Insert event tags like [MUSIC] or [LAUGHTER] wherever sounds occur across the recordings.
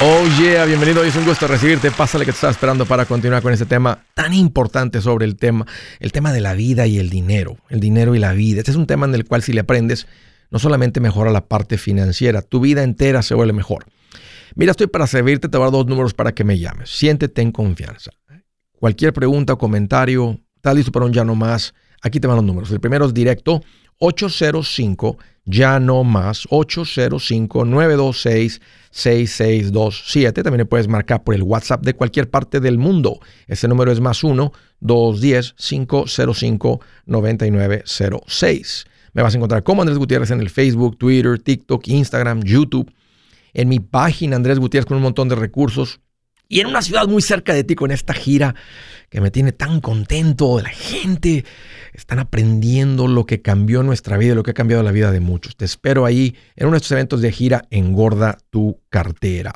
Oh yeah, bienvenido. Es un gusto recibirte. Pásale que te estaba esperando para continuar con este tema tan importante sobre el tema, el tema de la vida y el dinero, el dinero y la vida. Este es un tema en el cual si le aprendes, no solamente mejora la parte financiera, tu vida entera se vuelve mejor. Mira, estoy para servirte, te voy a dar dos números para que me llames. Siéntete en confianza. Cualquier pregunta o comentario, estás listo para un ya no más. Aquí te van los números. El primero es directo 805 ya no más 805 926 6627. También puedes marcar por el WhatsApp de cualquier parte del mundo. Ese número es más 1-210-505-9906. Me vas a encontrar como Andrés Gutiérrez en el Facebook, Twitter, TikTok, Instagram, YouTube. En mi página Andrés Gutiérrez con un montón de recursos. Y en una ciudad muy cerca de ti con esta gira que me tiene tan contento. La gente están aprendiendo lo que cambió nuestra vida, lo que ha cambiado la vida de muchos. Te espero ahí en uno de estos eventos de gira Engorda tu cartera.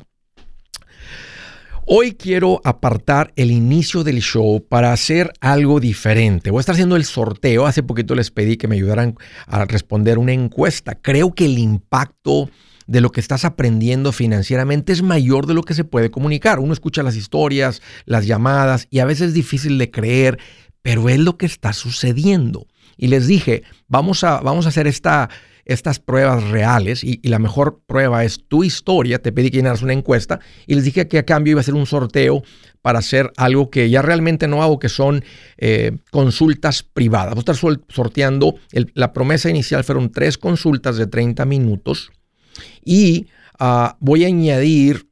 Hoy quiero apartar el inicio del show para hacer algo diferente. Voy a estar haciendo el sorteo. Hace poquito les pedí que me ayudaran a responder una encuesta. Creo que el impacto de lo que estás aprendiendo financieramente es mayor de lo que se puede comunicar. Uno escucha las historias, las llamadas y a veces es difícil de creer, pero es lo que está sucediendo. Y les dije, vamos a, vamos a hacer esta, estas pruebas reales y, la mejor prueba es tu historia. Te pedí que llenaras una encuesta y les dije que a cambio iba a hacer un sorteo para hacer algo que ya realmente no hago, que son eh, consultas privadas. Voy a estar sorteando, la promesa inicial fueron tres consultas de 30 minutos y ah, voy a añadir,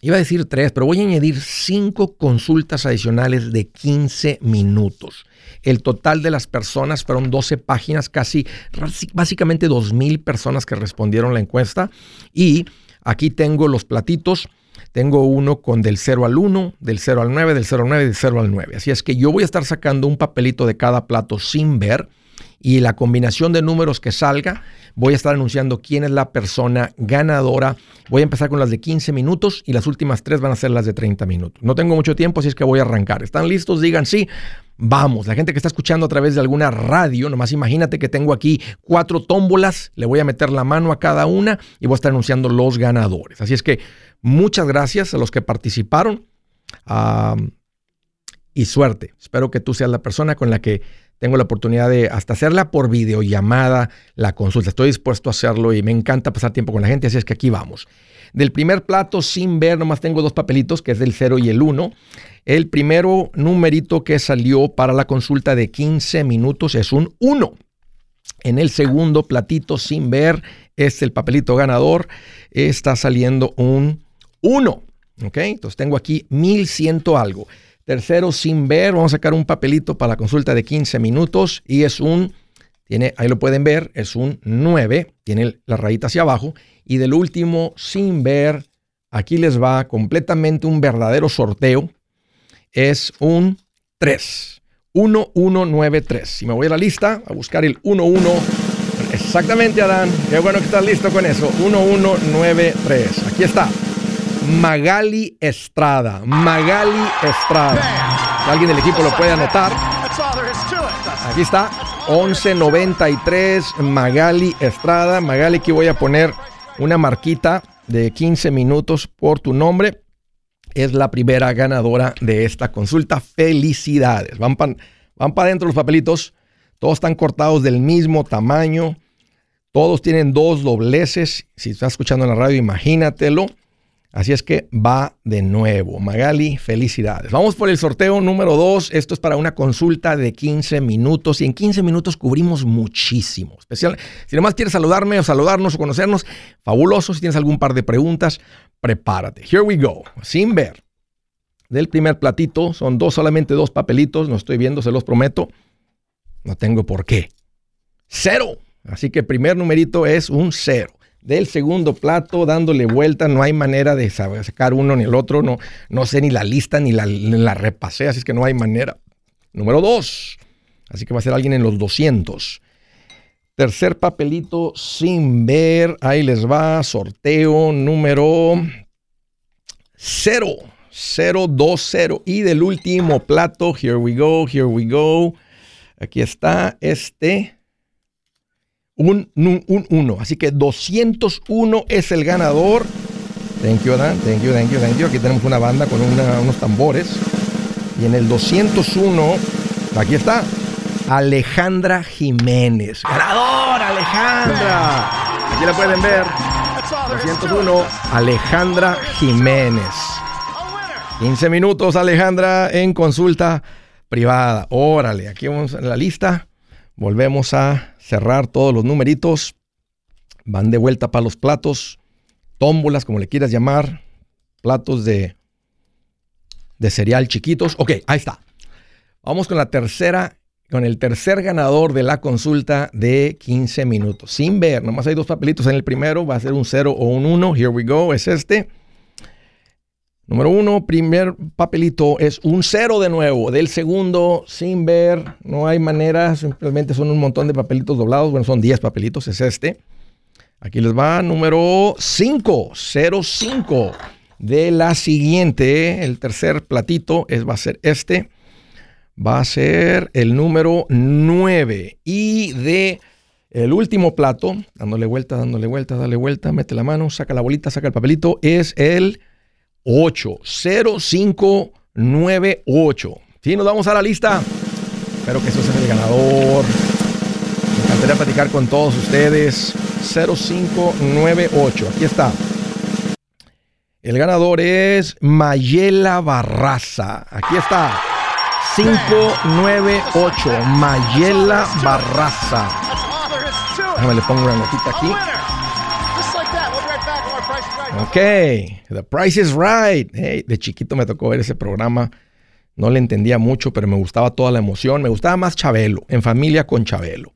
iba a decir tres, pero voy a añadir cinco consultas adicionales de 15 minutos. El total de las personas fueron 12 páginas, casi básicamente 2.000 personas que respondieron la encuesta. Y aquí tengo los platitos. Tengo uno con del 0 al 1, del 0 al 9, del 0 al 9, del 0 al 9. Así es que yo voy a estar sacando un papelito de cada plato sin ver y la combinación de números que salga, voy a estar anunciando quién es la persona ganadora. Voy a empezar con las de 15 minutos y las últimas tres van a ser las de 30 minutos. No tengo mucho tiempo, así es que voy a arrancar. ¿Están listos? Digan sí. Vamos, la gente que está escuchando a través de alguna radio, nomás imagínate que tengo aquí cuatro tómbolas, le voy a meter la mano a cada una y voy a estar anunciando los ganadores. Así es que muchas gracias a los que participaron y suerte. Espero que tú seas la persona con la que tengo la oportunidad de hasta hacerla por videollamada, la consulta. Estoy dispuesto a hacerlo y me encanta pasar tiempo con la gente, así es que aquí vamos. Del primer plato sin ver, nomás tengo dos papelitos, que es del 0 y el 1. El primero numerito que salió para la consulta de 15 minutos es un 1. En el segundo platito sin ver es el papelito ganador. Está saliendo un 1. ¿Ok? Entonces tengo aquí 1100 algo. Tercero, sin ver, vamos a sacar un papelito para la consulta de 15 minutos y es un, tiene, ahí lo pueden ver, es un 9, tiene la rayita hacia abajo. Y del último, sin ver, aquí les va completamente un verdadero sorteo, es un 3. 1193. Si me voy a la lista a buscar el 11. Exactamente, Adán. Qué bueno que estás listo con eso. 1193. Aquí está. Magali Estrada. Magali Estrada. alguien del equipo lo puede anotar. Aquí está. 1193 Magali Estrada. Magali, aquí voy a poner una marquita de 15 minutos por tu nombre. Es la primera ganadora de esta consulta. Felicidades. Van para van adentro los papelitos. Todos están cortados del mismo tamaño. Todos tienen dos dobleces. Si estás escuchando en la radio, imagínatelo. Así es que va de nuevo. Magali, felicidades. Vamos por el sorteo número 2. Esto es para una consulta de 15 minutos y en 15 minutos cubrimos muchísimo. Especial, si nomás quieres saludarme o saludarnos o conocernos, fabuloso. Si tienes algún par de preguntas, prepárate. Here we go. Sin ver. Del primer platito, son dos, solamente dos papelitos. No estoy viendo, se los prometo. No tengo por qué. Cero. Así que el primer numerito es un cero del segundo plato, dándole vuelta, no hay manera de sacar uno ni el otro, no, no sé ni la lista ni la, repasé, así es que no hay manera. Número dos, así que va a ser alguien en los 200. Tercer papelito sin ver, ahí les va, sorteo número 0, 020. Y del último plato, here we go, here we go. Aquí está este un 1. Así que 201 es el ganador. Thank you, Dan. Thank you, thank you, thank you. Aquí tenemos una banda con unos tambores. Y en el 201, aquí está, Alejandra Jiménez. ¡Ganador, Alejandra! Aquí la pueden ver. 201, Alejandra Jiménez. 15 minutos, Alejandra, en consulta privada. Órale, aquí vamos en la lista. Volvemos a cerrar todos los numeritos. Van de vuelta para los platos tómbolas, como le quieras llamar, platos de, de cereal chiquitos. Ok, ahí está. Vamos con la tercera, con el tercer ganador de la consulta de 15 minutos. Sin ver, nomás hay dos papelitos en el primero, va a ser un 0 o un 1. Here we go, es este. Número uno, primer papelito es un 0 de nuevo. Del segundo, sin ver, no hay manera, simplemente son un montón de papelitos doblados. Bueno, son 10 papelitos, es este. Aquí les va número 5, 05 de la siguiente. El tercer platito es, va a ser este. Va a ser el número 9. Y de el último plato, dándole vuelta, dándole vuelta, dale vuelta, mete la mano, saca la bolita, saca el papelito, es el 8. 0598. Sí, nos vamos a la lista. Espero que eso sea el ganador. Me encantaría platicar con todos ustedes. 0598. Aquí está. El ganador es Mayela Barraza. Aquí está. 598. Mayela Barraza. Déjame le pongo una notita aquí. Ok, The Price is Right. Hey, de chiquito me tocó ver ese programa. No le entendía mucho, pero me gustaba toda la emoción. Me gustaba más Chabelo, en familia con Chabelo.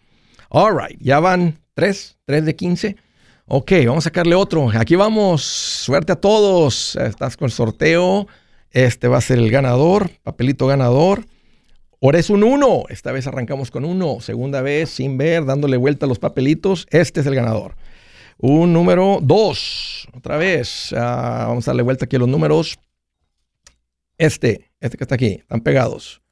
All right, ya van tres, tres de 15. Ok, vamos a sacarle otro. Aquí vamos. Suerte a todos. Estás con el sorteo. Este va a ser el ganador. Papelito ganador. Ahora es un 1. Esta vez arrancamos con uno. Segunda vez sin ver, dándole vuelta a los papelitos. Este es el ganador. Un número 2. Otra vez. Ah, vamos a darle vuelta aquí a los números. Este, este que está aquí. Están pegados.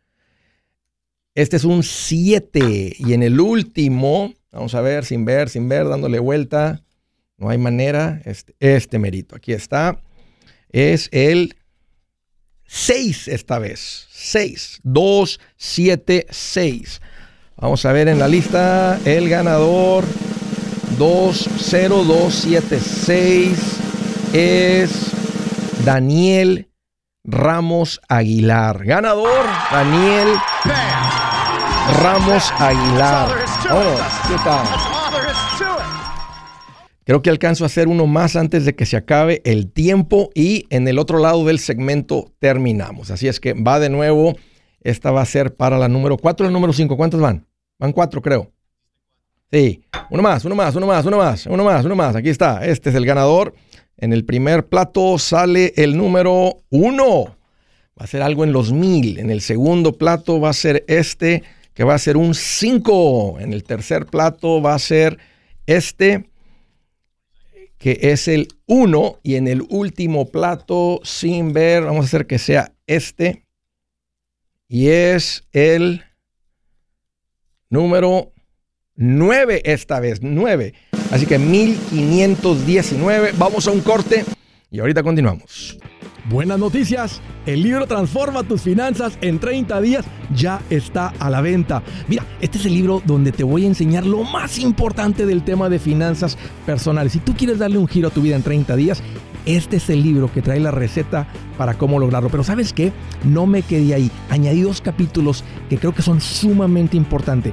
Este es un 7. Y en el último, vamos a ver, sin ver, sin ver, dándole vuelta. No hay manera. Este, este merito, aquí está. Es el 6 esta vez. 6. 2, 7, 6. Vamos a ver en la lista el ganador. 2, 0, 2, 7, 6 es Daniel Ramos Aguilar. Ganador, Daniel Ramos Aguilar. ¿qué tal? Creo que alcanzo a hacer uno más antes de que se acabe el tiempo y en el otro lado del segmento terminamos. Así es que va de nuevo. Esta va a ser para la número 4 y la número 5. ¿Cuántos van? Van 4, creo. Sí. Uno más, uno más, uno más, uno más, uno más, uno más. Aquí está. Este es el ganador. En el primer plato sale el número 1. Va a ser algo en los mil. En el segundo plato va a ser este que va a ser un 5. En el tercer plato va a ser este, que es el 1. Y en el último plato, sin ver, vamos a hacer que sea este. Y es el número 9 esta vez, 9. Así que 1519. Vamos a un corte y ahorita continuamos. Buenas noticias, el libro Transforma tus finanzas en 30 días ya está a la venta. Mira, este es el libro donde te voy a enseñar lo más importante del tema de finanzas personales. Si tú quieres darle un giro a tu vida en 30 días, este es el libro que trae la receta para cómo lograrlo. Pero sabes qué, no me quedé ahí. Añadí dos capítulos que creo que son sumamente importantes.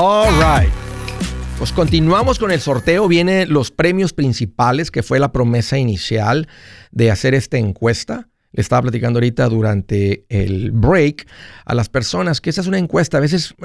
All right. Pues continuamos con el sorteo. Vienen los premios principales, que fue la promesa inicial de hacer esta encuesta. Le estaba platicando ahorita durante el break a las personas que esa es una encuesta. A veces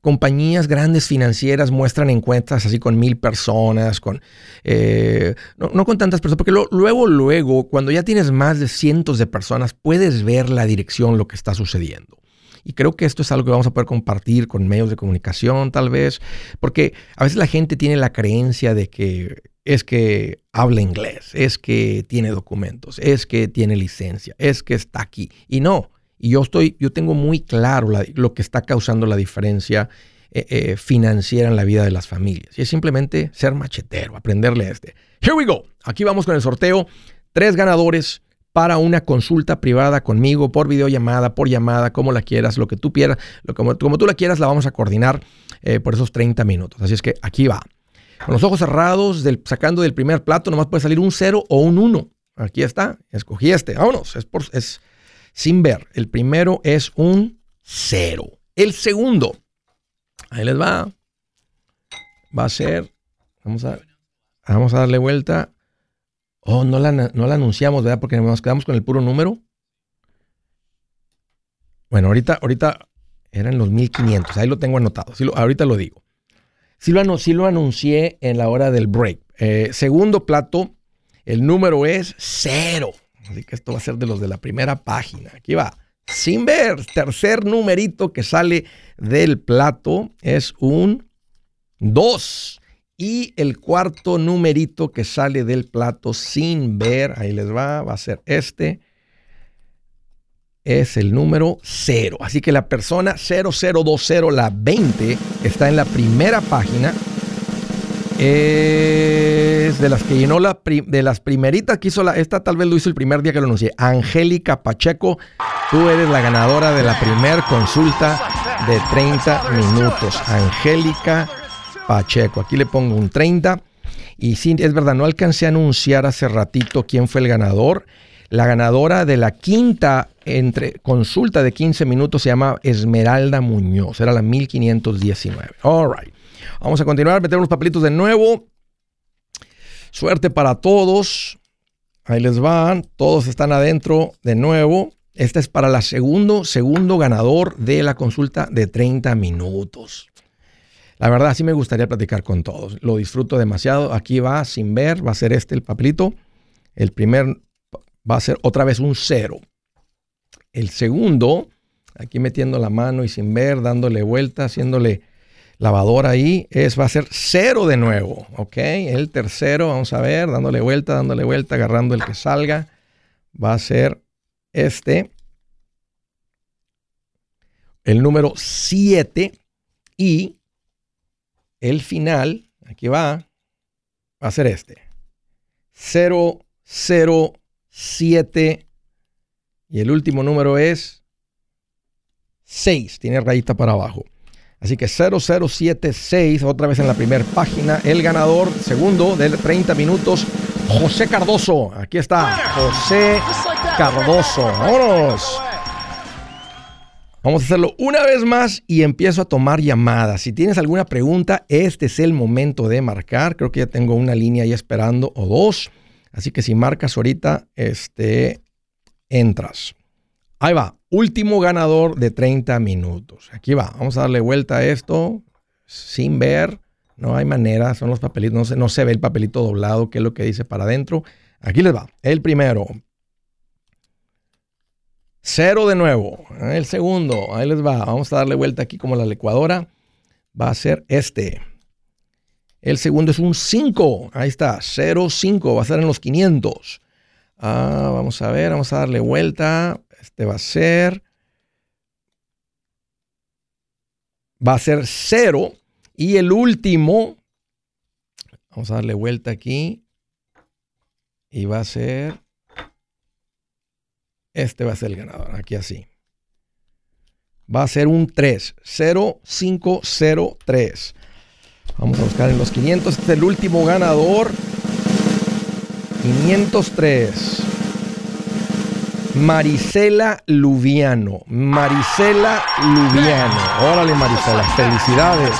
compañías grandes financieras muestran encuestas así con mil personas, con eh, no, con tantas personas, porque luego, luego, cuando ya tienes más de cientos de personas, puedes ver la dirección, lo que está sucediendo. Y creo que esto es algo que vamos a poder compartir con medios de comunicación tal vez, porque a veces la gente tiene la creencia de que es que habla inglés, es que tiene documentos, es que tiene licencia, es que está aquí. Y no, y yo estoy, yo tengo muy claro lo que está causando la diferencia eh, eh, financiera en la vida de las familias. Y es simplemente ser machetero, aprenderle a este. Here we go. Aquí vamos con el sorteo. Tres ganadores para una consulta privada conmigo por videollamada, por llamada, como la quieras, lo que tú quieras, lo, como, como tú la quieras, la vamos a coordinar eh, por esos 30 minutos. Así es que aquí va. Con los ojos cerrados, del, sacando del primer plato, nomás puede salir un 0 o un 1. Aquí está, escogí este. Vámonos, es, por, es sin ver. El primero es un 0. El segundo, ahí les va. Va a ser, vamos a, vamos a darle vuelta. Oh, no la, no la anunciamos, ¿verdad? Porque nos quedamos con el puro número. Bueno, ahorita, ahorita eran los 1500. Ahí lo tengo anotado. ahorita lo digo. Sí lo, lo, anuncié en la hora del break. Eh, segundo plato, el número es cero. Así que esto va a ser de los de la primera página. Aquí va. Sin ver, tercer numerito que sale del plato es un 2. Y el cuarto numerito que sale del plato sin ver, ahí les va, va a ser este, es el número 0. Así que la persona 0020, la 20, está en la primera página. Es de las que llenó la de las primeritas que hizo la, esta tal vez lo hizo el primer día que lo anuncié. Angélica Pacheco, tú eres la ganadora de la primer consulta de 30 minutos. Angélica Pacheco. Aquí le pongo un 30. Y sí, es verdad, no alcancé a anunciar hace ratito quién fue el ganador. La ganadora de la quinta entre consulta de 15 minutos se llama Esmeralda Muñoz. Era la 1519. All right. Vamos a continuar, meter unos papelitos de nuevo. Suerte para todos. Ahí les van. Todos están adentro de nuevo. Este es para la segundo, segundo ganador de la consulta de 30 minutos. La verdad, sí me gustaría platicar con todos. Lo disfruto demasiado. Aquí va sin ver, va a ser este el papelito. El primer va a ser otra vez un cero. El segundo, aquí metiendo la mano y sin ver, dándole vuelta, haciéndole lavadora ahí, es, va a ser cero de nuevo. ¿Ok? El tercero, vamos a ver, dándole vuelta, dándole vuelta, agarrando el que salga, va a ser este. El número 7 y el final, aquí va, va a ser este. 0, 0, 7 y el último número es 6, tiene rayita para abajo. Así que 0076, otra vez en la primera página, el ganador segundo de 30 minutos, José Cardoso. Aquí está, José Cardoso. Vámonos. Vamos a hacerlo una vez más y empiezo a tomar llamadas. Si tienes alguna pregunta, este es el momento de marcar. Creo que ya tengo una línea ahí esperando o dos. Así que si marcas ahorita, este, entras. Ahí va. último ganador de 30 minutos. Aquí va, vamos a darle vuelta a esto sin ver. No hay manera, son los papelitos, no se, no se ve el papelito doblado, que es lo que dice para adentro. Aquí les va, el primero. Cero de nuevo. El segundo, ahí les va. Vamos a darle vuelta aquí como la licuadora. Va a ser este. El segundo es un 5. Ahí está, 0, 5. Va a ser en los 500. Ah, vamos a ver, vamos a darle vuelta. Este va a ser. Va a ser 0. Y el último. Vamos a darle vuelta aquí. Y va a ser. Este va a ser el ganador. Aquí así. Va a ser un 3. 0, 5, 0, 3. Vamos a buscar en los 500. Este es el último ganador. 503. Marisela Luviano. Marisela Luviano. Órale, Marisela. Felicidades.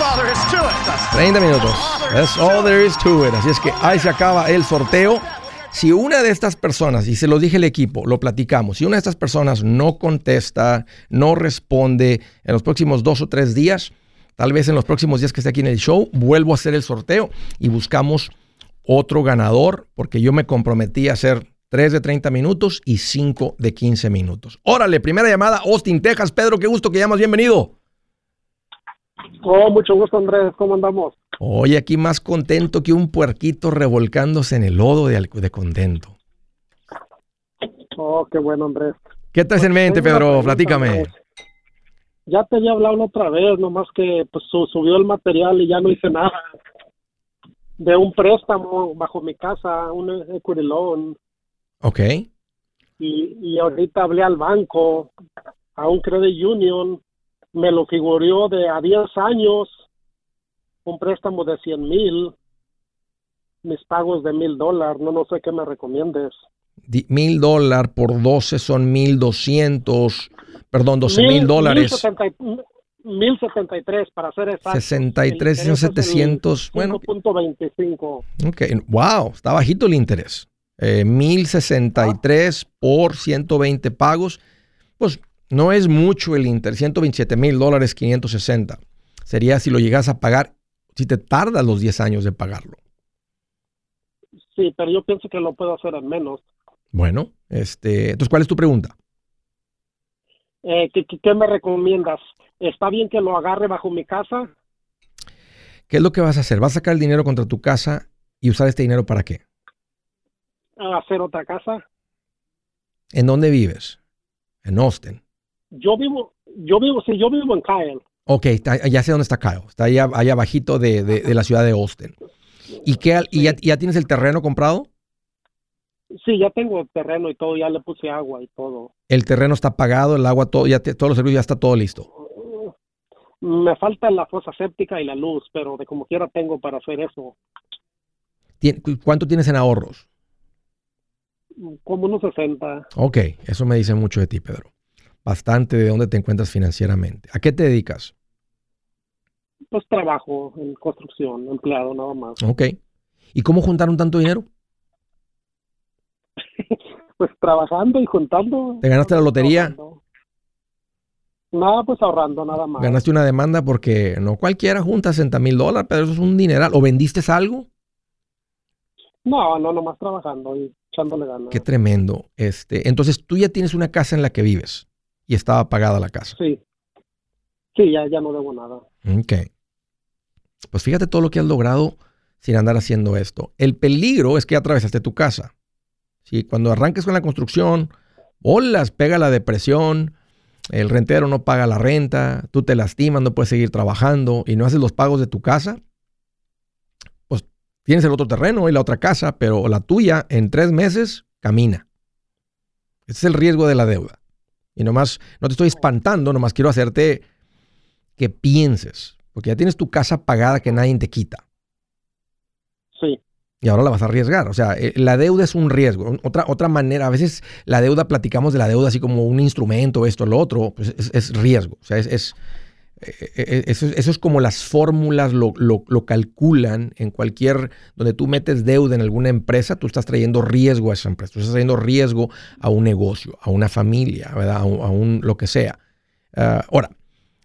30 minutos. That's all there is to it. Así es que ahí se acaba el sorteo. Si una de estas personas, y se lo dije al equipo, lo platicamos, si una de estas personas no contesta, no responde en los próximos dos o tres días, tal vez en los próximos días que esté aquí en el show, vuelvo a hacer el sorteo y buscamos otro ganador, porque yo me comprometí a hacer 3 de 30 minutos y 5 de 15 minutos. Órale, primera llamada, Austin, Texas. Pedro, qué gusto que llamas, bienvenido. Oh, mucho gusto, Andrés. ¿Cómo andamos? Hoy aquí más contento que un puerquito revolcándose en el lodo de, de contento. Oh, qué bueno, Andrés. ¿Qué traes en mente, Pedro? Platícame. Ya te había hablado otra vez, nomás que pues subió el material y ya no hice nada de un préstamo bajo mi casa, un equity loan. Ok. Y, y ahorita hablé al banco, a un credit union, me lo figuró de a 10 años, un préstamo de 100 mil, mis pagos de mil dólares, no, no sé qué me recomiendes. Mil dólares por 12 son mil doscientos, perdón, 12 mil dólares. 1073 para hacer exacto. 63 son 700. Bueno. 5.25. Ok, wow, está bajito el interés. Eh, 1063 por 120 pagos. Pues no es mucho el interés. 127 mil dólares 560. Sería si lo llegas a pagar, si te tardas los 10 años de pagarlo. Sí, pero yo pienso que lo puedo hacer en menos. Bueno, este, entonces, ¿cuál es tu pregunta? Eh, ¿qué, ¿Qué me recomiendas? ¿Está bien que lo agarre bajo mi casa? ¿Qué es lo que vas a hacer? ¿Vas a sacar el dinero contra tu casa y usar este dinero para qué? A hacer otra casa. ¿En dónde vives? En Austin. Yo vivo, yo vivo, sí, yo vivo en Kyle. Ok, está, ya sé dónde está Kyle. Está allá, allá abajito de, de, de, la ciudad de Austin. ¿Y, qué, y ya, ya, tienes el terreno comprado? Sí, ya tengo el terreno y todo, ya le puse agua y todo. El terreno está pagado, el agua, todo, ya te, todos los servicios, ya está todo listo. Me falta la fosa séptica y la luz, pero de como quiera tengo para hacer eso. ¿Cuánto tienes en ahorros? Como unos 60. Ok, eso me dice mucho de ti, Pedro. Bastante de dónde te encuentras financieramente. ¿A qué te dedicas? Pues trabajo en construcción, empleado nada más. Ok. ¿Y cómo juntaron tanto dinero? [LAUGHS] pues trabajando y juntando. ¿Te ganaste la lotería? Ahorrando. Nada, pues ahorrando nada más. Ganaste una demanda porque no cualquiera junta 60 mil dólares, pero eso es un dineral. ¿O vendiste algo? No, no, nomás trabajando y echándole ganas. Qué tremendo. Este, entonces tú ya tienes una casa en la que vives y estaba pagada la casa. Sí. Sí, ya, ya no debo nada. Ok. Pues fíjate todo lo que has logrado sin andar haciendo esto. El peligro es que atravesaste tu casa. Si cuando arranques con la construcción, bolas, pega la depresión, el rentero no paga la renta, tú te lastimas, no puedes seguir trabajando y no haces los pagos de tu casa, pues tienes el otro terreno y la otra casa, pero la tuya en tres meses camina. Ese es el riesgo de la deuda. Y nomás, no te estoy espantando, nomás quiero hacerte que pienses, porque ya tienes tu casa pagada que nadie te quita. Sí. Y ahora la vas a arriesgar. O sea, eh, la deuda es un riesgo. Otra, otra manera, a veces la deuda, platicamos de la deuda así como un instrumento, esto, lo otro, pues es, es riesgo. O sea, es, es Eh, eh, eso, es como las fórmulas lo, calculan en cualquier, donde tú metes deuda en alguna empresa, tú estás trayendo riesgo a esa empresa, tú estás trayendo riesgo a un negocio, a una familia, ¿verdad? A, un, lo que sea. Ah, ahora,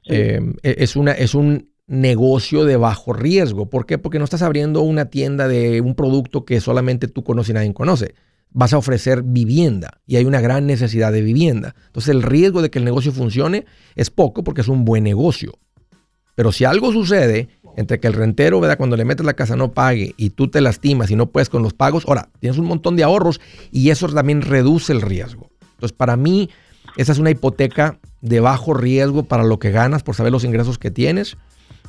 e, es, una, es un negocio de bajo riesgo. ¿Por qué? Porque no estás abriendo una tienda de un producto que solamente tú conoces y nadie conoce. Vas a ofrecer vivienda y hay una gran necesidad de vivienda. Entonces el riesgo de que el negocio funcione es poco porque es un buen negocio. Pero si algo sucede entre que el rentero, ¿verdad? cuando le metes la casa no pague y tú te lastimas y no puedes con los pagos, ahora tienes un montón de ahorros y eso también reduce el riesgo. Entonces para mí esa es una hipoteca de bajo riesgo para lo que ganas por saber los ingresos que tienes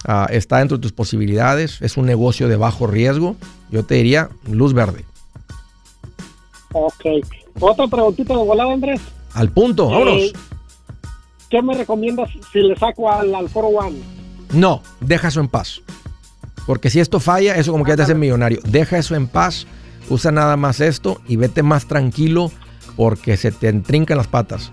Ah, está dentro de tus posibilidades, es un negocio de bajo riesgo, yo te diría luz verde. Ok. Otra preguntita de volada, Andrés. Al punto, eh, vámonos. ¿Qué me recomiendas si le saco al, al Foro One? No, deja eso en paz. Porque si esto falla, eso como que ya te hace millonario. Deja eso en paz, usa nada más esto y vete más tranquilo porque se te entrincan las patas.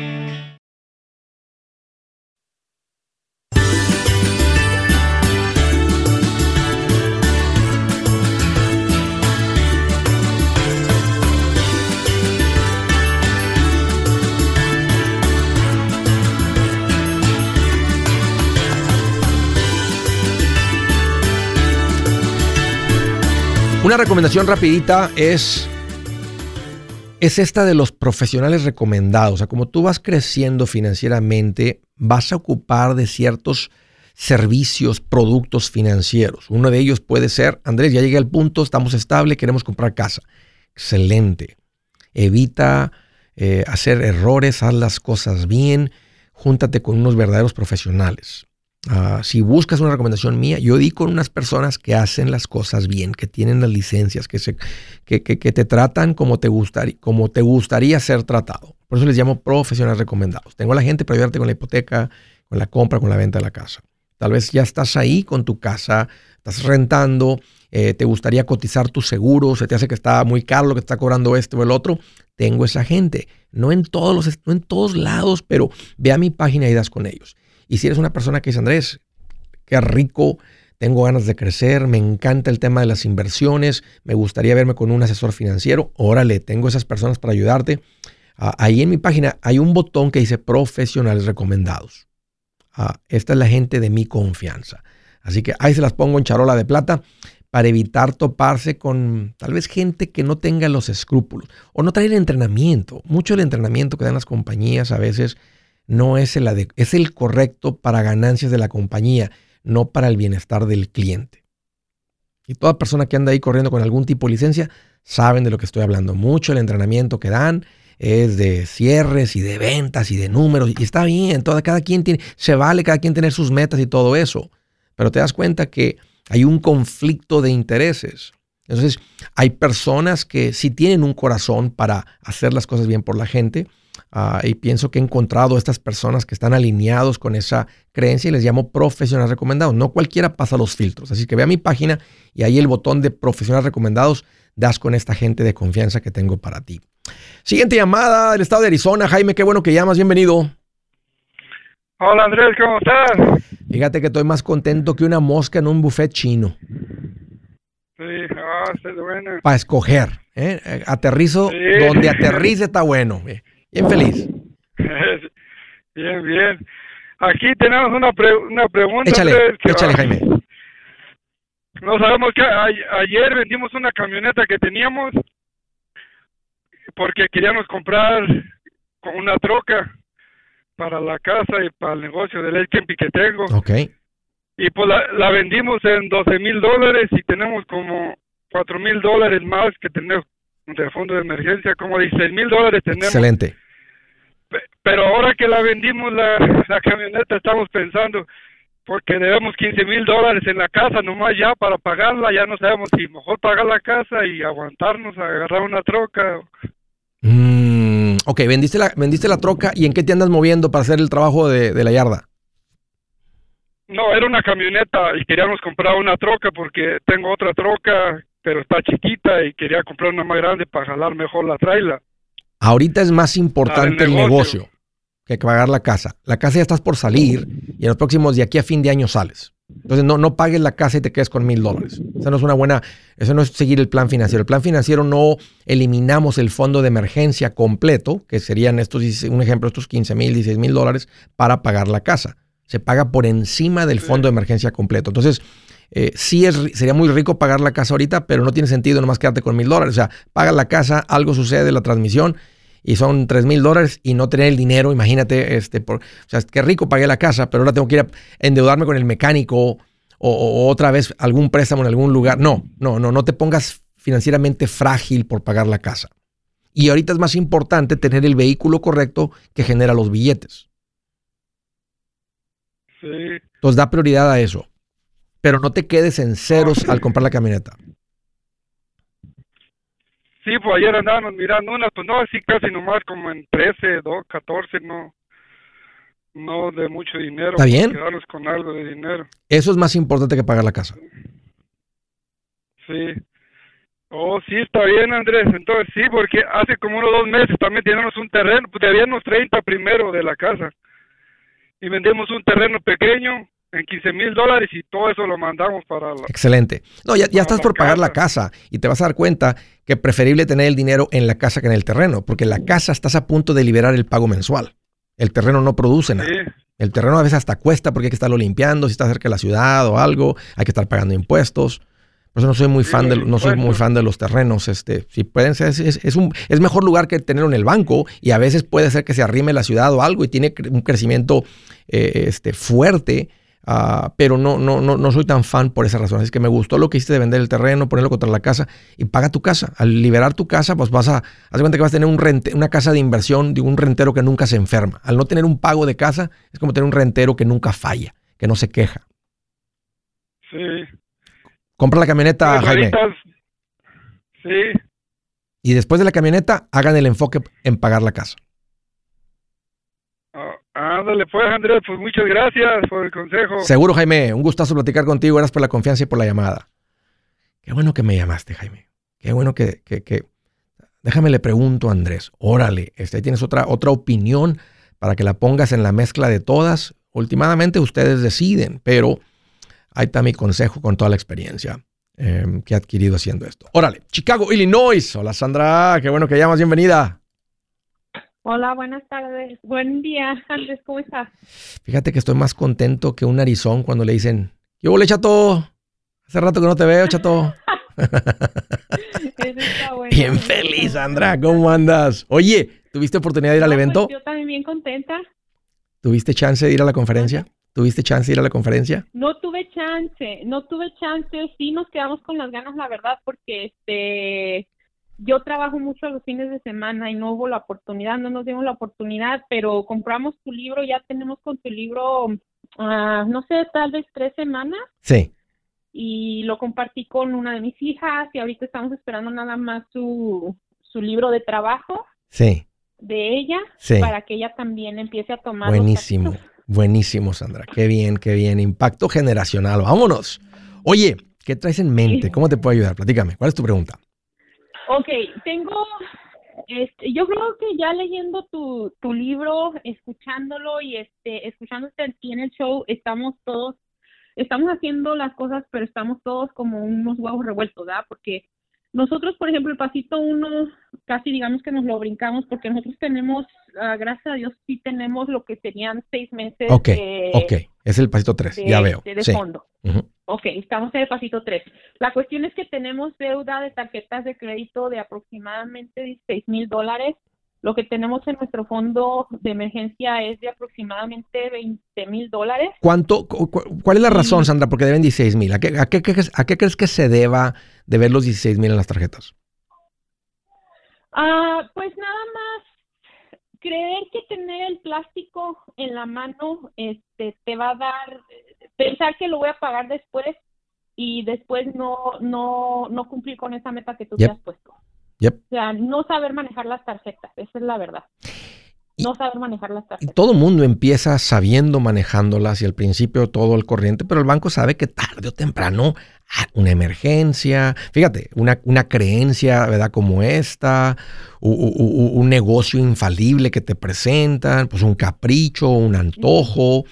Una recomendación rapidita es, es esta de los profesionales recomendados. O sea, como tú vas creciendo financieramente, vas a ocupar de ciertos servicios, productos financieros. Uno de ellos puede ser, Andrés, ya llegué al punto, estamos estable, queremos comprar casa. Excelente. Evita eh, hacer errores, haz las cosas bien, júntate con unos verdaderos profesionales. Ah, si buscas una recomendación mía, yo di con unas personas que hacen las cosas bien, que tienen las licencias, que, se, que, te tratan como te, gustaría, como te gustaría ser tratado. Por eso les llamo profesionales recomendados. Tengo a la gente para ayudarte con la hipoteca, con la compra, con la venta de la casa. Tal vez ya estás ahí con tu casa, estás rentando, eh, te gustaría cotizar tu seguro, se te hace que está muy caro lo que está cobrando este o el otro. Tengo esa gente. No en todos, los, no en todos lados, pero ve a mi página y das con ellos. Y si eres una persona que dice, Andrés, qué rico, tengo ganas de crecer, me encanta el tema de las inversiones, me gustaría verme con un asesor financiero, órale, tengo esas personas para ayudarte. Ah, ahí en mi página hay un botón que dice profesionales recomendados. Ah, esta es la gente de mi confianza. Así que ahí se las pongo en charola de plata para evitar toparse con tal vez gente que no tenga los escrúpulos o no trae el entrenamiento. Mucho del entrenamiento que dan las compañías a veces no es el, es el correcto para ganancias de la compañía, no para el bienestar del cliente. Y toda persona que anda ahí corriendo con algún tipo de licencia saben de lo que estoy hablando. Mucho el entrenamiento que dan es de cierres y de ventas y de números. Y está bien, toda, cada quien tiene, se vale cada quien tener sus metas y todo eso. Pero te das cuenta que hay un conflicto de intereses. Entonces, hay personas que sí tienen un corazón para hacer las cosas bien por la gente, Ah, y pienso que he encontrado estas personas que están alineados con esa creencia y les llamo profesionales recomendados. No cualquiera pasa los filtros. Así que ve a mi página y ahí el botón de profesionales recomendados das con esta gente de confianza que tengo para ti. Siguiente llamada del estado de Arizona. Jaime, qué bueno que llamas. Bienvenido. Hola Andrés, ¿cómo estás? Fíjate que estoy más contento que una mosca en un buffet chino. Sí, ah, bueno. Para escoger. ¿eh? Aterrizo donde aterrice está bueno. Bien feliz. [LAUGHS] bien, bien. aquí tenemos una, pre- una pregunta. Échale, Andrés, échale, ah, Jaime. No sabemos que a- ayer vendimos una camioneta que teníamos porque queríamos comprar con una troca para la casa y para el negocio del camping que tengo. Ok. Y pues la, la vendimos en 12 mil dólares y tenemos como 4 mil dólares más que tenemos de fondo de emergencia, como 16 mil dólares tenemos. Excelente. Pe- Pero ahora que la vendimos la, [LAUGHS] la camioneta estamos pensando, porque debemos 15 mil dólares en la casa nomás ya para pagarla, ya no sabemos si mejor pagar la casa y aguantarnos a agarrar una troca. Mm, ok, vendiste la, vendiste la troca y en qué te andas moviendo para hacer el trabajo de, de la yarda. No, era una camioneta y queríamos comprar una troca porque tengo otra troca, pero está chiquita y quería comprar una más grande para jalar mejor la traila. Ahorita es más importante el el negocio. que pagar la casa. La casa ya estás por salir y en los próximos de aquí a fin de año sales. Entonces no, no pagues la casa y te quedes con mil dólares. Eso no es una buena, eso no es seguir el plan financiero. El plan financiero no eliminamos el fondo de emergencia completo, que serían estos, 16 un ejemplo, estos 15 mil, 16 mil dólares para pagar la casa. Se paga por encima del fondo de emergencia completo. Entonces, eh, sí es, sería muy rico pagar la casa ahorita, pero no tiene sentido nomás quedarte con mil dólares. O sea, pagas la casa, algo sucede, la transmisión, y son tres mil dólares y no tener el dinero, imagínate, este, por, o sea, qué rico pagué la casa, pero ahora tengo que ir a endeudarme con el mecánico o, o otra vez algún préstamo en algún lugar. No, no, no, no te pongas financieramente frágil por pagar la casa. Y ahorita es más importante tener el vehículo correcto que genera los billetes. Sí, Entonces da prioridad a eso. Pero no te quedes en ceros al comprar la camioneta. sí, pues ayer andábamos mirando unas, pues no, así casi nomás como en 13, 2, 14, no, no de mucho dinero. ¿Está bien? Quedarnos con algo de dinero. Eso es más importante que pagar la casa. Sí. Oh, sí, está bien, Andrés. Entonces, sí, porque hace como unos dos meses también teníamos un terreno, pues debíamos 30 primero de la casa. Y vendimos un terreno pequeño en 15 mil dólares y todo eso lo mandamos para la... Excelente. No, ya, ya estás por pagar la casa. y te vas a dar cuenta que es preferible tener el dinero en la casa que en el terreno, porque la casa estás a punto de liberar el pago mensual. El terreno no produce nada. Sí, El terreno a veces hasta cuesta porque hay que estarlo limpiando, si está cerca de la ciudad o algo, hay que estar pagando impuestos. Por eso no soy muy Sí, fan de los no soy muy fan de los terrenos. Este, si pueden ser, es, es- un, es mejor lugar que tenerlo en el banco y a veces puede ser que se arrime la ciudad o algo y tiene un crecimiento eh, este, fuerte. Ah, pero no, no, no, no soy tan fan por esa razón. Así que me gustó lo que hiciste de vender el terreno, ponerlo contra la casa y paga tu casa. Al liberar tu casa, pues vas a, haz cuenta que vas a tener un rente, una casa de inversión de un rentero que nunca se enferma. Al no tener un pago de casa, es como tener un rentero que nunca falla, que no se queja. sí. Compra la camioneta, Pues Jaime. Sí, Y después de la camioneta, hagan el enfoque en pagar la casa. Ándale pues, Andrés, pues muchas gracias por el consejo. Seguro, Jaime. Un gustazo platicar contigo. Gracias por la confianza y por la llamada. Qué bueno que me llamaste, Jaime. Qué bueno que... que, que- Déjame le pregunto Andrés. Órale, este, ahí tienes otra, otra opinión para que la pongas en la mezcla de todas. Últimamente ustedes deciden, pero ahí está mi consejo con toda la experiencia eh, que he adquirido haciendo esto. Órale, Chicago, Illinois. Hola, Sandra. Qué bueno que llamas. Bienvenida. Hola, buenas tardes. Buen día, [LAUGHS] Andrés, ¿cómo estás? Fíjate que estoy más contento que un narizón cuando le dicen, ¿qué hubo, chato? Hace rato que no te veo, chato. [LAUGHS] [LAUGHS] Bueno. Bien feliz. Sandra. ¿Cómo andas? Oye, ¿tuviste oportunidad de ir al pues, evento? yo también bien contenta. ¿Tuviste chance de ir a la conferencia? ¿Tuviste chance de ir a la conferencia? No tuve chance, no tuve chance. Sí nos quedamos con las ganas, la verdad, porque este yo trabajo mucho los fines de semana y no hubo la oportunidad, no nos dimos la oportunidad, pero compramos tu libro, ya tenemos con tu libro, ah, no sé, tal vez tres semanas. Sí. y lo compartí con una de mis hijas y ahorita estamos esperando nada más su, su libro de trabajo Sí, de ella sí. para que ella también empiece a tomar Buenísimo, buenísimo, Sandra. Qué bien, qué bien. Impacto generacional. Vámonos. Oye, ¿qué traes en mente? ¿Cómo te puedo ayudar? Platícame. ¿Cuál es tu pregunta? Ok, tengo, este, yo creo que ya leyendo tu, tu libro, escuchándolo y este, escuchándote aquí en el show, estamos todos, estamos haciendo las cosas, pero estamos todos como unos huevos revueltos, ¿verdad? Porque Nosotros, por ejemplo, el pasito uno, casi digamos que nos lo brincamos porque nosotros tenemos, ah, gracias a Dios, sí tenemos lo que serían seis meses Ok, de, ok. Es el pasito 3, de- ya veo. de- de Sí. fondo. Ujú. Ok, estamos en el pasito 3. La cuestión es que tenemos deuda de tarjetas de crédito de aproximadamente 16 mil dólares. Lo que tenemos en nuestro fondo de emergencia es de aproximadamente 20 mil dólares. ¿Cuánto, cu- cu- ¿Cuál es la razón. Sandra? Porque deben 16 mil. ¿A qué, a, qué, crees- ¿A qué crees que se deba de ver los 16 mil en las tarjetas? Ah, pues nada más creer que tener el plástico en la mano este te va a dar pensar que lo voy a pagar después y después no no no cumplir con esa meta que tú Yep. te has puesto. Yep. O sea, no saber manejar las tarjetas, esa es la verdad. Y- No saber manejar las Y tarjetas. todo el mundo empieza sabiendo manejándolas y al principio todo al corriente, pero el banco sabe que tarde o temprano una emergencia, fíjate, una, una creencia, ¿verdad? Como esta, u- u- u- un negocio infalible que te presentan, pues un capricho, un antojo.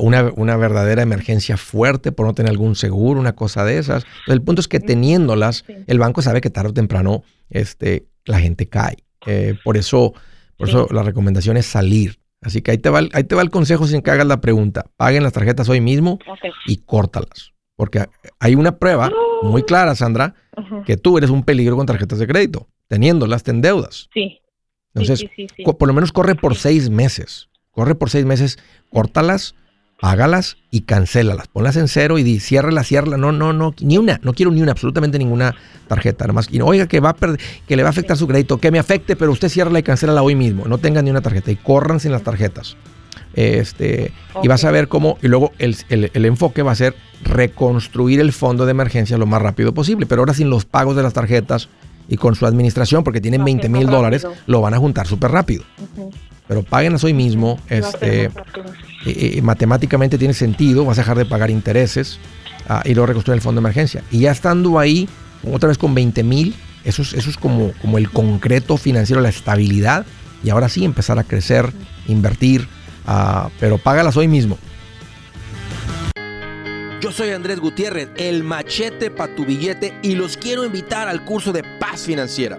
Una, una verdadera emergencia fuerte por no tener algún seguro, una cosa de esas. Entonces, el punto es que teniéndolas, Sí. el banco sabe que tarde o temprano este, la gente cae. Eh, por eso, por Sí. eso la recomendación es salir. Así que ahí te va, el- ahí te va el consejo sin que hagas la pregunta. Paguen las tarjetas hoy mismo y córtalas. Porque hay una prueba muy clara, Sandra, que tú eres un peligro con tarjetas de crédito. Teniéndolas, te endeudas. Sí. Entonces, sí, sí, sí, sí. co- por lo menos corre por seis meses. Corre por seis meses, córtalas, págalas y cancélalas. Ponlas en cero y di, ciérrala, ciérrala. No, no, no, ni una. No quiero ni una, absolutamente ninguna tarjeta. Nada más, y no, oiga, que va a perder, que le va a afectar su crédito, que me afecte, pero usted ciérrala y cancélala hoy mismo. No tengan ni una tarjeta y corran sin las tarjetas. Este, Y vas a ver cómo, y luego el, el- el enfoque va a ser reconstruir el fondo de emergencia lo más rápido posible, pero ahora sin los pagos de las tarjetas y con su administración, porque tienen Ok, 20 más mil dólares, lo van a juntar súper rápido. Pero páguenlas hoy mismo, este, eh, eh, matemáticamente tiene sentido, vas a dejar de pagar intereses ah, y luego reconstruir el fondo de emergencia. Y ya estando ahí, otra vez con 20 mil, eso es, eso es como, como el concreto financiero, la estabilidad, y ahora sí empezar a crecer, invertir, ah, pero págalas hoy mismo. Yo soy Andrés Gutiérrez, el machete para tu billete y los quiero invitar al curso de paz financiera.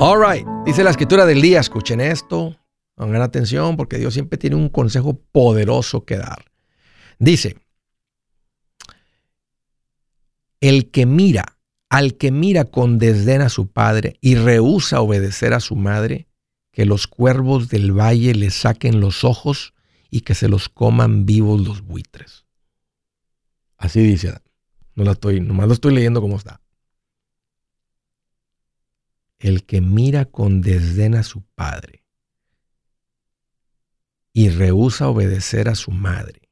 All right, dice la escritura del día, escuchen esto, pongan atención porque Dios siempre tiene un consejo poderoso que dar. Dice, el que mira, al que mira con desdén a su padre y rehúsa obedecer a su madre, que los cuervos del valle le saquen los ojos y que se los coman vivos los buitres. Así dice, no la estoy, nomás lo estoy leyendo como está. El que mira con desdén a su padre y rehúsa obedecer a su madre.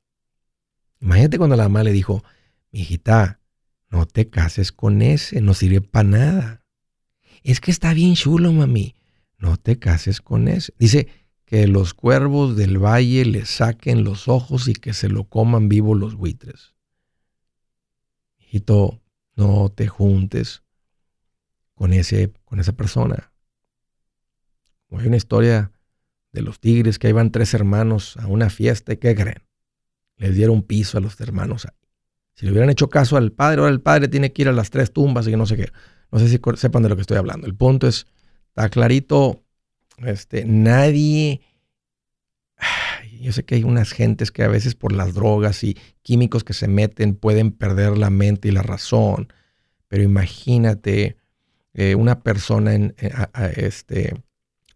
Imagínate cuando la mamá le dijo, hijita, no te cases con ese, no sirve para nada. Es que está bien chulo, mami. No te cases con ese. Dice que los cuervos del valle le saquen los ojos y que se lo coman vivo los buitres. Hijito, no te juntes con, ese, con esa persona. Como hay una historia de los tigres que van tres hermanos a una fiesta y ¿qué creen? Les dieron piso a los hermanos. Si le hubieran hecho caso al padre, ahora el padre tiene que ir a las tres tumbas y que no sé qué. No sé si sepan de lo que estoy hablando. El punto es, está clarito, este, nadie, yo sé que hay unas gentes que a veces por las drogas y químicos que se meten pueden perder la mente y la razón, pero imagínate eh, una persona en, eh, este,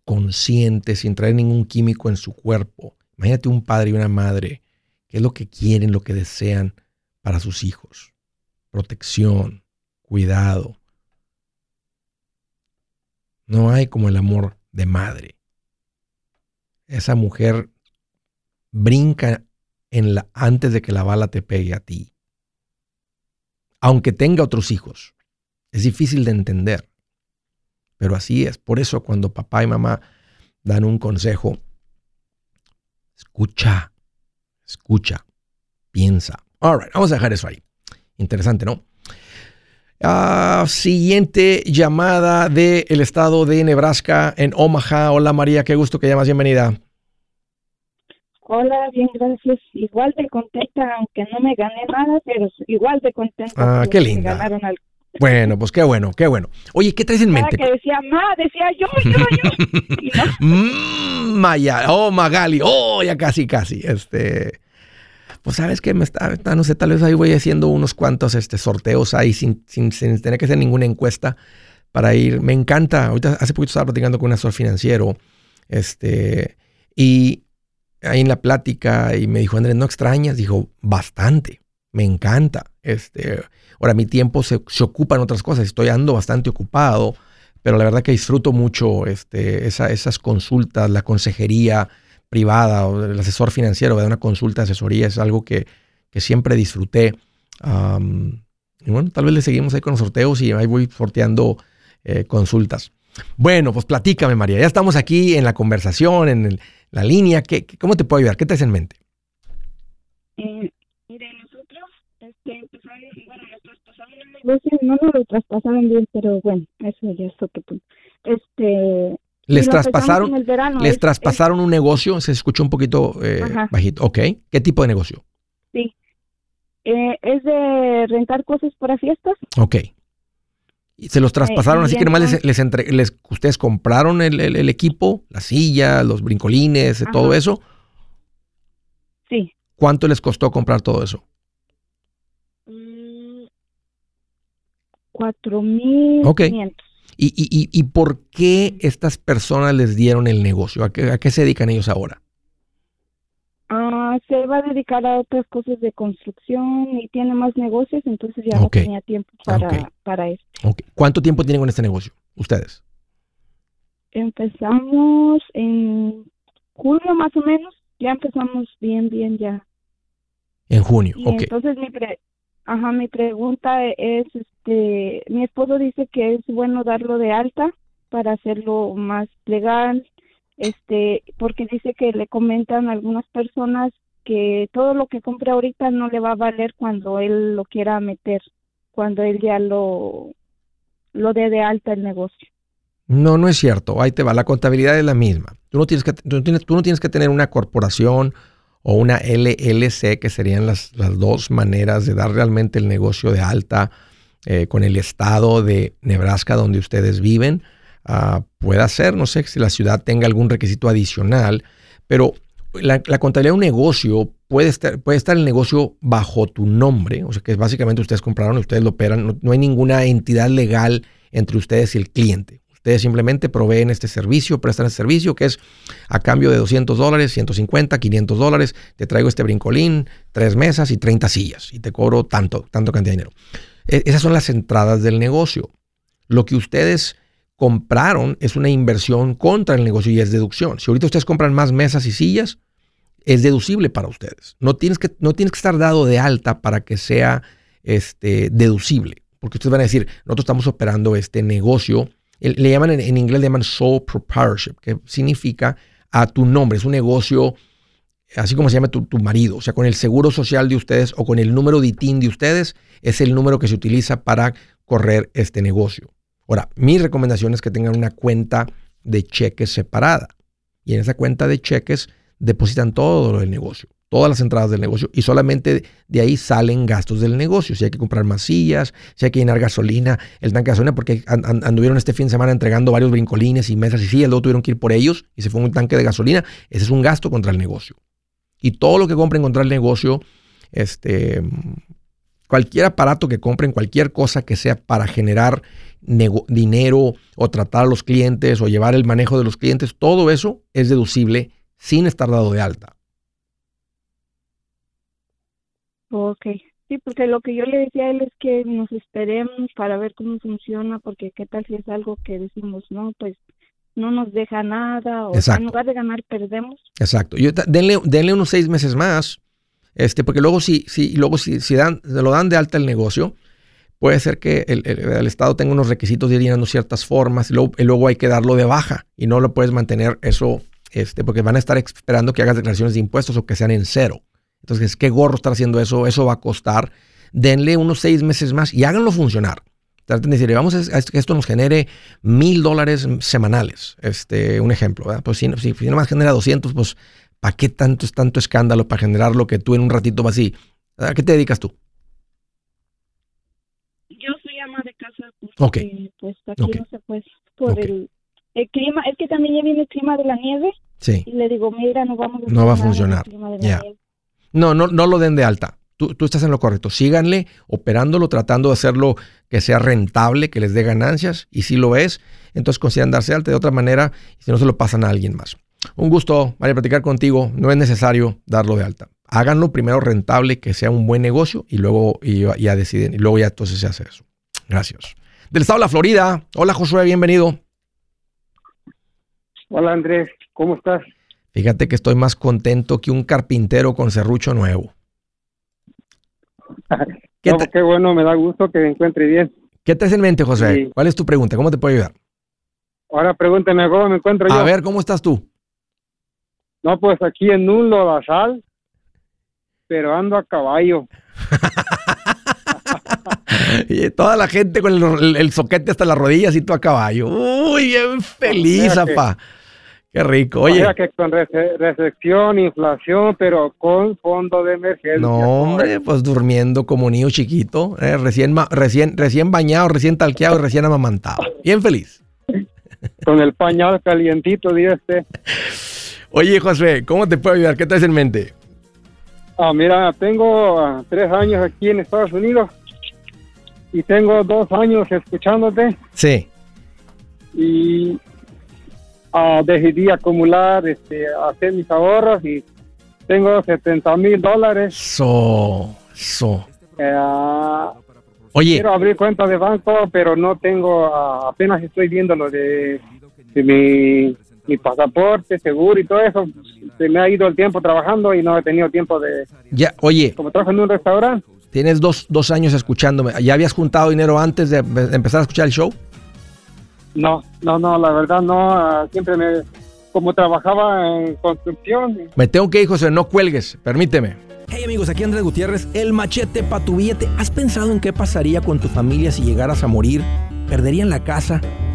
consciente, sin traer ningún químico en su cuerpo. Imagínate un padre y una madre, qué es lo que quieren, lo que desean para sus hijos. Protección, cuidado. No hay como el amor de madre. Esa mujer brinca en la, antes de que la bala te pegue a ti. Aunque tenga otros hijos. Es difícil de entender. Pero así es. Por eso cuando papá y mamá dan un consejo, escucha, escucha, piensa. All right, vamos a dejar eso ahí. Interesante, ¿no? Ah, siguiente llamada del estado de Nebraska en Omaha. Hola María, qué gusto que llamas. Bienvenida. Hola, bien, gracias. Igual te contenta, aunque no me gané nada, pero igual te contenta. Ah, qué linda. Bueno, pues qué bueno, qué bueno. Oye, ¿qué traes en mente? que decía, ma, decía yo, yo, yo. [LAUGHS] Mm, Maya, oh, Magali, oh, ya casi, casi. Este, pues sabes que me está, no sé, tal vez ahí voy haciendo unos cuantos este, sorteos ahí sin, sin, sin tener que hacer ninguna encuesta para ir. Me encanta. Ahorita hace poquito estaba platicando con un asesor financiero. Este, y ahí en la plática y me dijo, Andrés, ¿no extrañas? Dijo, bastante. Me encanta. Este, ahora mi tiempo se, se, ocupa en otras cosas. Estoy ando bastante ocupado, pero la verdad que disfruto mucho este, esa, esas consultas, la consejería privada o el asesor financiero, de una consulta, asesoría, es algo que, que siempre disfruté. y bueno, tal vez le seguimos ahí con los sorteos y ahí voy sorteando eh, consultas. Bueno, pues platícame, María. Ya estamos aquí en la conversación, en la línea. ¿Qué, ¿Cómo te puedo ayudar? ¿Qué te hace en mente? Eh, mire, nosotros, este, empezaron, bueno, nos negocio, no nos lo traspasaron bien, pero bueno, eso ya es otro punto. Este, les traspasaron, les traspasaron un negocio, se escuchó un poquito eh, bajito. Ok, ¿qué tipo de negocio? Sí, eh, es de rentar cosas para fiestas. Ok. Y se los traspasaron, así que nomás les, les, entre, les, ustedes compraron el, el, equipo, la silla, los brincolines, todo eso. Sí. ¿Cuánto les costó comprar todo eso? 4.500. Ok. ¿Y, y, y, por qué estas personas les dieron el negocio? ¿A qué, a qué se dedican ellos ahora? Uh, se va a dedicar a otras cosas de construcción y tiene más negocios, entonces ya no tenía tiempo ah, para, okay. para esto. ¿Cuánto tiempo tienen con este negocio ustedes? Empezamos en junio más o menos, ya empezamos bien, bien ya. En junio, y. Entonces mi, pre Ajá, mi pregunta es, este, mi esposo dice que es bueno darlo de alta para hacerlo más legal, este, porque dice que le comentan algunas personas que todo lo que compre ahorita no le va a valer cuando él lo quiera meter, cuando él ya lo, lo dé de alta el negocio. No, no es cierto. Ahí te va. La contabilidad es la misma. Tú no tienes que, tú tienes, tú no tienes que tener una corporación o una LLC, que serían las, las dos maneras de dar realmente el negocio de alta eh, con el estado de Nebraska donde ustedes viven. Uh, puede ser, no sé si la ciudad tenga algún requisito adicional, pero la, contabilidad de un negocio puede estar, puede estar el negocio bajo tu nombre, o sea que básicamente ustedes compraron ustedes lo operan, no hay ninguna entidad legal entre ustedes y el cliente. Ustedes simplemente proveen este servicio, prestan este servicio que es a cambio de 200 dólares, 150, 500 dólares. Te traigo este brincolín, tres mesas y 30 sillas y te cobro tanto, tanto cantidad de dinero. E, esas son las entradas del negocio. Lo que ustedes compraron es una inversión contra el negocio y es deducción. Si ahorita ustedes compran más mesas y sillas, es deducible para ustedes. No tienes que, no tienes que estar dado de alta para que sea este, deducible. Porque ustedes van a decir, nosotros estamos operando este negocio le llaman en, inglés, le llaman sole proprietorship, que significa a tu nombre, es un negocio, así como se llama tu, marido, o sea, con el seguro social de ustedes o con el número de ITIN de ustedes, es el número que se utiliza para correr este negocio. Ahora, mi recomendación es que tengan una cuenta de cheques separada. Y en esa cuenta de cheques depositan todo lo del negocio todas las entradas del negocio y solamente de ahí salen gastos del negocio. Si hay que comprar más si hay que llenar gasolina, el tanque de gasolina, porque anduvieron este fin de semana entregando varios brincolines y mesas y sillas, luego tuvieron que ir por ellos y se fue un tanque de gasolina. Ese es un gasto contra el negocio. Y todo lo que compren contra el negocio, este, cualquier aparato que compren, cualquier cosa que sea para generar dinero o tratar a los clientes o llevar el manejo de los clientes, todo eso es deducible sin estar dado de alta. Ok, sí, porque lo que yo le decía a él es que nos esperemos para ver cómo funciona, porque qué tal si es algo que decimos, no, pues no nos deja nada, o en lugar de ganar, perdemos. Exacto, yo, denle, denle unos seis meses más, este, porque luego si, si, luego si, si dan, se lo dan de alta el negocio, puede ser que el, el, Estado tenga unos requisitos de ir llenando ciertas formas y luego, y luego, hay que darlo de baja y no lo puedes mantener eso, este, porque van a estar esperando que hagas declaraciones de impuestos o que sean en cero. Entonces, ¿qué gorro estar haciendo eso? Eso va a costar. Denle unos seis meses más y háganlo funcionar. Traten de decir, vamos a que esto nos genere mil dólares semanales. Este, un ejemplo, Pues si, si, si más genera 200, pues ¿para qué tanto, tanto escándalo para generar lo que tú en un ratito vas así? ¿A qué te dedicas tú? Yo soy ama de casa. Porque, Pues aquí no se puede por el, el, clima. Es que también ya viene el clima de la nieve. Sí. Y le digo, mira, no vamos a No va a funcionar. Ya. No, no, no lo den de alta. Tú, tú, estás en lo correcto. Síganle operándolo, tratando de hacerlo que sea rentable, que les dé ganancias. Y si lo es, entonces consideran darse alta de otra manera y si no se lo pasan a alguien más. Un gusto, María, platicar contigo. No es necesario darlo de alta. Háganlo primero rentable, que sea un buen negocio y luego y ya deciden. Y luego ya entonces se hace eso. Gracias. Del estado de la Florida. Hola, Josué, bienvenido. Hola, Andrés. ¿Cómo estás? Fíjate que estoy más contento que un carpintero con serrucho nuevo. [LAUGHS] ¿Qué, qué, bueno, me da gusto que me encuentre bien. ¿Qué te hace en mente, José? ¿Cuál es tu pregunta? ¿Cómo te puedo ayudar? Ahora pregúntame cómo me encuentro yo. A ver, ¿cómo estás tú? No, pues aquí en un lodazal, pero ando a caballo. [LAUGHS] y toda la gente con el, soquete hasta las rodillas y tú a caballo. Uy, bien feliz, apa. Qué rico. Oye. que con recepción, inflación, pero con fondo de emergencia. No, hombre, pues durmiendo como niño chiquito, eh, recién, recién, recién bañado, recién talqueado y recién amamantado. Bien feliz. [LAUGHS] con el pañal calientito, este. Oye, José, ¿cómo te puedo ayudar? ¿Qué traes en mente? Ah, mira, tengo ah, tres años aquí en Estados Unidos y tengo dos años escuchándote. Sí. Y uh, decidí acumular, este, hacer mis ahorros y tengo 70 mil dólares. So, so. Eh, Oye. Quiero abrir cuenta de banco, pero no tengo, uh, apenas estoy viendo lo de, mi, mi, pasaporte, seguro y todo eso. Se me ha ido el tiempo trabajando y no he tenido tiempo de... Ya, oye. Como trabajo en un restaurante. Tienes dos, dos años escuchándome. ¿Ya habías juntado dinero antes de empezar a escuchar el show? No, no, no, la verdad no. Ah, siempre me, como trabajaba en construcción. Me tengo que ir, José, no cuelgues, permíteme. Hey amigos, aquí Andrés Gutiérrez, el machete para tu billete. ¿Has pensado en qué pasaría con tu familia si llegaras a morir? ¿Perderían la casa?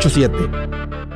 887.